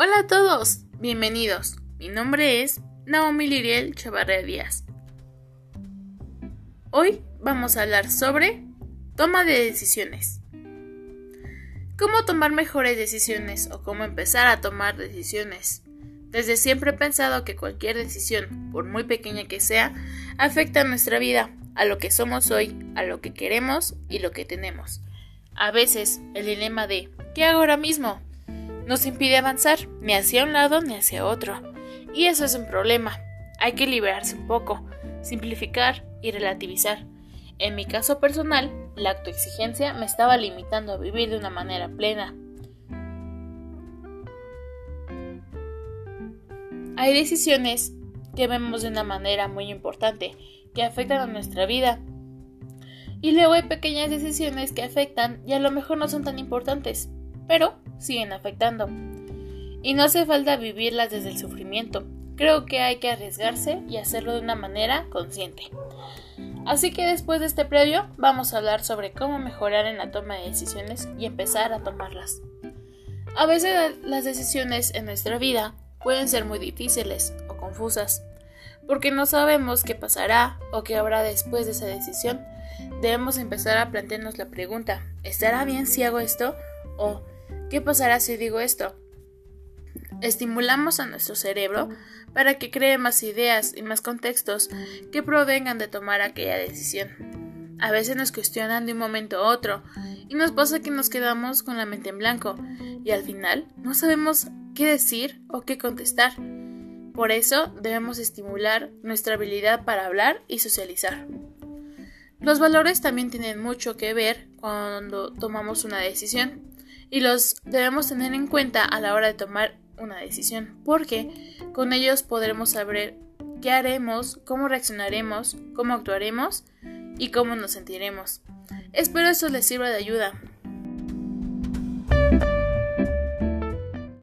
Hola a todos, bienvenidos. Mi nombre es Naomi Liriel Chavarría Díaz. Hoy vamos a hablar sobre toma de decisiones. ¿Cómo tomar mejores decisiones o cómo empezar a tomar decisiones? Desde siempre he pensado que cualquier decisión, por muy pequeña que sea, afecta a nuestra vida, a lo que somos hoy, a lo que queremos y lo que tenemos. A veces el dilema de ¿qué hago ahora mismo? Nos impide avanzar ni hacia un lado ni hacia otro. Y eso es un problema. Hay que liberarse un poco, simplificar y relativizar. En mi caso personal, la autoexigencia me estaba limitando a vivir de una manera plena. Hay decisiones que vemos de una manera muy importante, que afectan a nuestra vida. Y luego hay pequeñas decisiones que afectan y a lo mejor no son tan importantes, pero siguen afectando. Y no hace falta vivirlas desde el sufrimiento. Creo que hay que arriesgarse y hacerlo de una manera consciente. Así que después de este previo vamos a hablar sobre cómo mejorar en la toma de decisiones y empezar a tomarlas. A veces las decisiones en nuestra vida pueden ser muy difíciles o confusas, porque no sabemos qué pasará o qué habrá después de esa decisión. Debemos empezar a plantearnos la pregunta, ¿estará bien si hago esto? o ¿Qué pasará si digo esto? Estimulamos a nuestro cerebro para que cree más ideas y más contextos que provengan de tomar aquella decisión. A veces nos cuestionan de un momento a otro y nos pasa que nos quedamos con la mente en blanco y al final no sabemos qué decir o qué contestar. Por eso debemos estimular nuestra habilidad para hablar y socializar. Los valores también tienen mucho que ver cuando tomamos una decisión y los debemos tener en cuenta a la hora de tomar una decisión, porque con ellos podremos saber qué haremos, cómo reaccionaremos, cómo actuaremos y cómo nos sentiremos. Espero esto les sirva de ayuda.